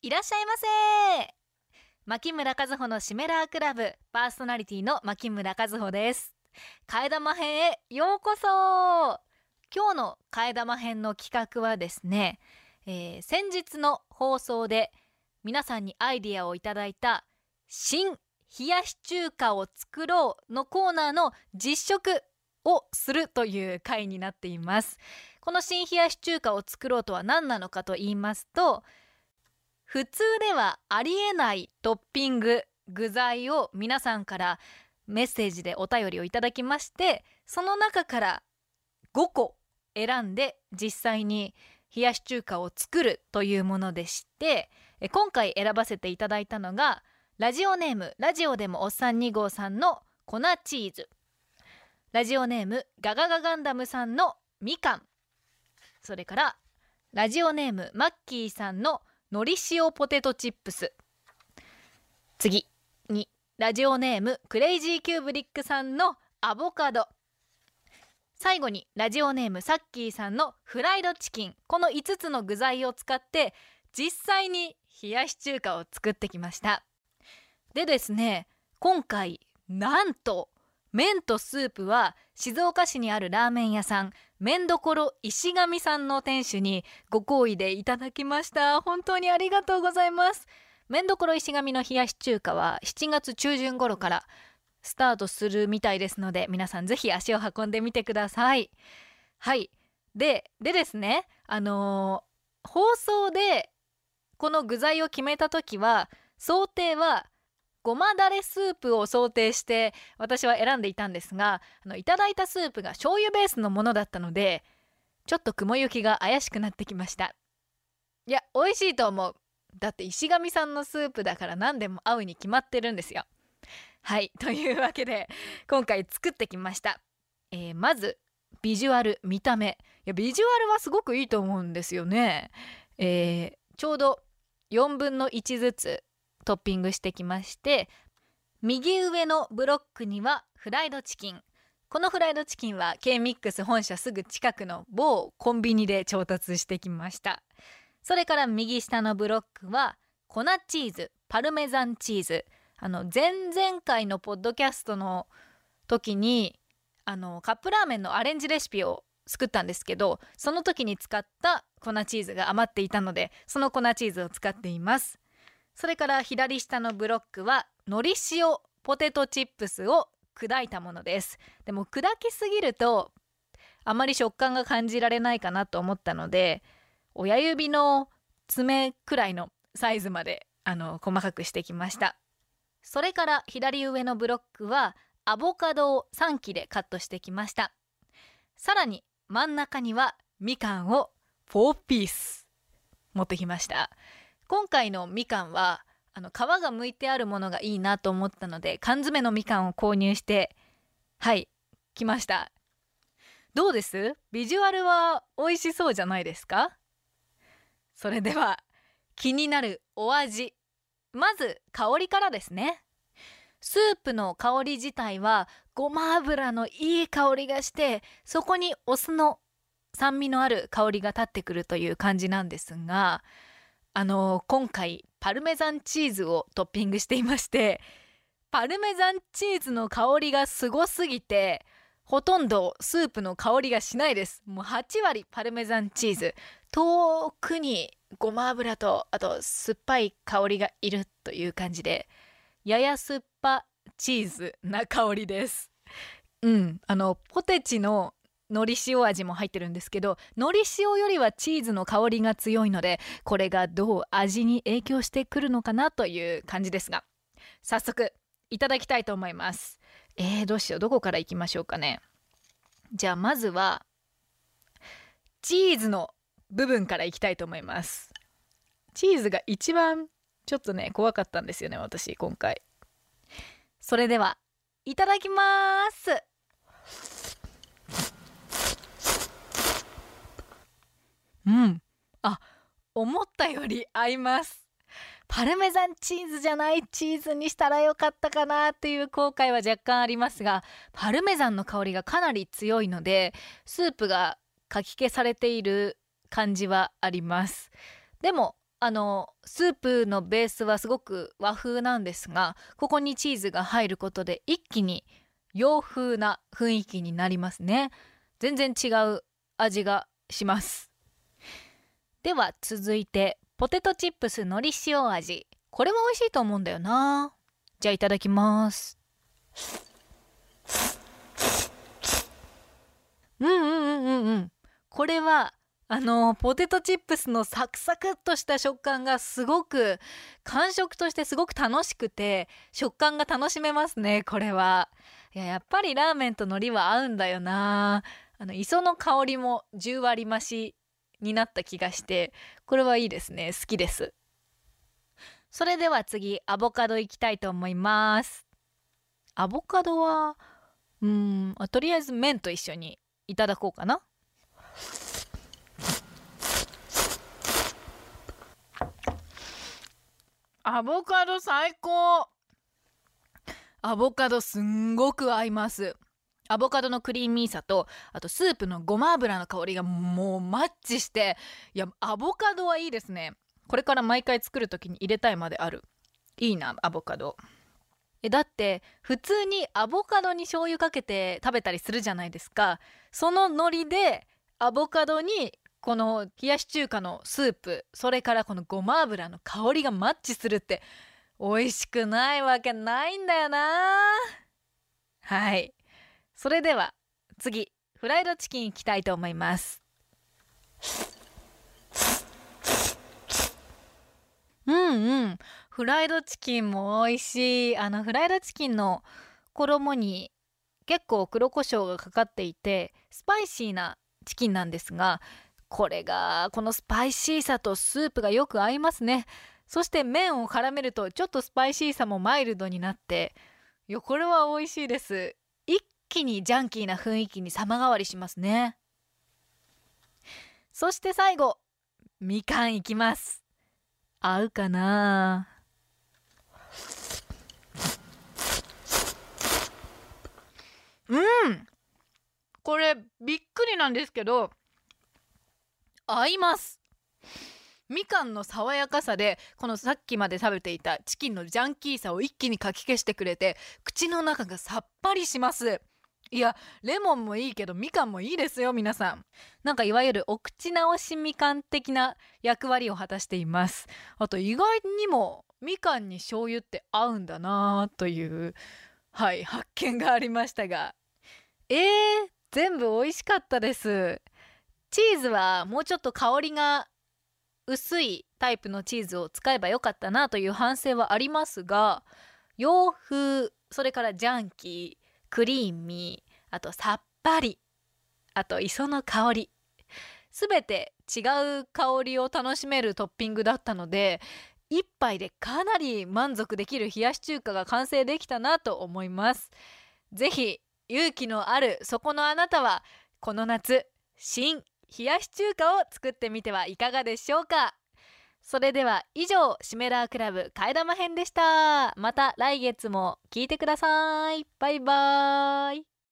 いらっしゃいませ牧村和穂のシメラークラブパーソナリティの牧村和穂です。替え玉編へようこそ。今日の替え玉編の企画はですね、えー、先日の放送で皆さんにアイディアをいただいた新冷やし中華を作ろうのコーナーの実食をするという回になっています。この新冷やし中華を作ろうとは何なのかと言いますと普通ではありえないトッピング具材を皆さんからメッセージでお便りをいただきましてその中から5個選んで実際に冷やし中華を作るというものでして今回選ばせていただいたのがラジオネームラジオでもおっさん2号さんの粉チーズ。ラジオネームガガガガンダムさんのみかん。それからラジオネームマッキーさんののり塩ポテトチップス。次。に。ラジオネームクレイジーキューブリックさんのアボカド。最後に。ラジオネームサッキーさんのフライドチキン。この5つの具材を使って実際に冷やし中華を作ってきました。でですね今回なんと麺とスープは静岡市にあるラーメン屋さん。麺どころ石上さんの店主にご好意でいただきました。本当にありがとうございます。麺どころ石上の冷やし中華は7月中旬頃からスタートするみたいですので皆さんぜひ足を運んでみてください。はい。ででですねあのー、放送でこの具材を決めた時は想定はごまだれスープを想定して私は選んでいたんですがあのいただいたスープが醤油ベースのものだったのでちょっと雲行きが怪しくなってきました。いや美味しいと思う。だって石上さんのスープだから何でも合うに決まってるんですよ。はいというわけで今回作ってきました、えー、まずビジュアル見た目。いやビジュアルはすごくいいと思うんですよね、えー、ちょうど4分の1ずつトッピングしてきまして右上のブロックにはフライドチキン。このフライドチキンは K-MIX 本社すぐ近くの某コンビニで調達してきました。それから右下のブロックは粉チーズパルメザンチーズ。あの前々回のポッドキャストの時にあのカップラーメンのアレンジレシピを作ったんですけどその時に使った粉チーズが余っていたのでその粉チーズを使っています。それから左下のブロックはのり塩ポテトチップスを砕いたものです。でも砕きすぎるとあまり食感が感じられないかなと思ったので親指の爪くらいのサイズまであの細かくしてきました。それから左上のブロックはアボカドを3切れカットしてきました。さらに真ん中にはみかんを4ピース持ってきました。今回のみかんはあの皮が剥いてあるものがいいなと思ったので缶詰のみかんを購入してはい来ました。どうです？ビジュアルは美味しそうじゃないですか？それでは気になるお味。まず香りからですね。スープの香り自体はごま油のいい香りがしてそこにお酢の酸味のある香りが立ってくるという感じなんですがあの今回パルメザンチーズをトッピングしていましてパルメザンチーズの香りがすごすぎてほとんどスープの香りがしないです。もう8割パルメザンチーズ。遠くにごま油とあと酸っぱい香りがいるという感じでやや酸っぱチーズな香りです。うん。あのポテチののり塩味も入ってるんですけどのり塩よりはチーズの香りが強いのでこれがどう味に影響してくるのかなという感じですが。早速いただきたいと思います。えー、どうしよう。どこからいきましょうかね。じゃあまずはチーズの部分からいきたいと思います。チーズが一番ちょっとね怖かったんですよね私今回。それではいただきます。うん。あ思ったより合います。パルメザンチーズじゃないチーズにしたらよかったかなっていう後悔は若干ありますがパルメザンの香りがかなり強いのでスープがかき消されている感じはあります。でもあのスープのベースはすごく和風なんですがここにチーズが入ることで一気に洋風な雰囲気になりますね。全然違う味がします。では続いてポテトチップスのり塩味。これも美味しいと思うんだよな。じゃあいただきます。うんうんうんうんうん。これはあのポテトチップスのサクサクっとした食感がすごく感触としてすごく楽しくて食感が楽しめますねこれは。いややっぱりラーメンと海苔は合うんだよな。あの磯の香りも10割増し。になった気がしてこれはいいですね。好きです。それでは次アボカドいきたいと思います。アボカドはうんとりあえず麺と一緒にいただこうかな。アボカド最高。アボカドすんごく合いますアボカドのクリーミーさとあとスープのごま油の香りがもうマッチしていやアボカドはいいですね。これから毎回作る時に入れたいまである。いいなアボカド。えだって普通にアボカドに醤油かけて食べたりするじゃないですか。その海苔でアボカドにこの冷やし中華のスープそれからこのごま油の香りがマッチするって美味しくないわけないんだよな。はい。それでは次フライドチキンいきたいと思います。うんうん。フライドチキンも美味しい。あのフライドチキンの衣に結構黒胡椒がかかっていてスパイシーなチキンなんですがこれがこのスパイシーさとスープがよく合いますね。そして麺を絡めるとちょっとスパイシーさもマイルドになっていやこれは美味しいです。気にジャンキーな雰囲気に様変わりしますね。そして最後みかんいきます。合うかな？うん。これびっくりなんですけど合います。みかんの爽やかさでこのさっきまで食べていたチキンのジャンキーさを一気にかき消してくれて口の中がさっぱりします。いやレモンもいいけどみかんもいいですよ皆さん。なんかいわゆるお口直しみかん的な役割を果たしています。あと意外にもみかんに醤油って合うんだなという。はい発見がありましたが。えー、全部美味しかったです。チーズはもうちょっと香りが薄いタイプのチーズを使えばよかったなという反省はありますが洋風それからジャンキー。クリーミーあとさっぱりあと磯の香り全て違う香りを楽しめるトッピングだったので一杯でかなり満足できる冷やし中華が完成できたなと思います。ぜひ勇気のあるそこのあなたはこの夏新冷やし中華を作ってみてはいかがでしょうか？それでは以上シメラークラブ替え玉編でした。また来月も聞いてください。バイバーイ。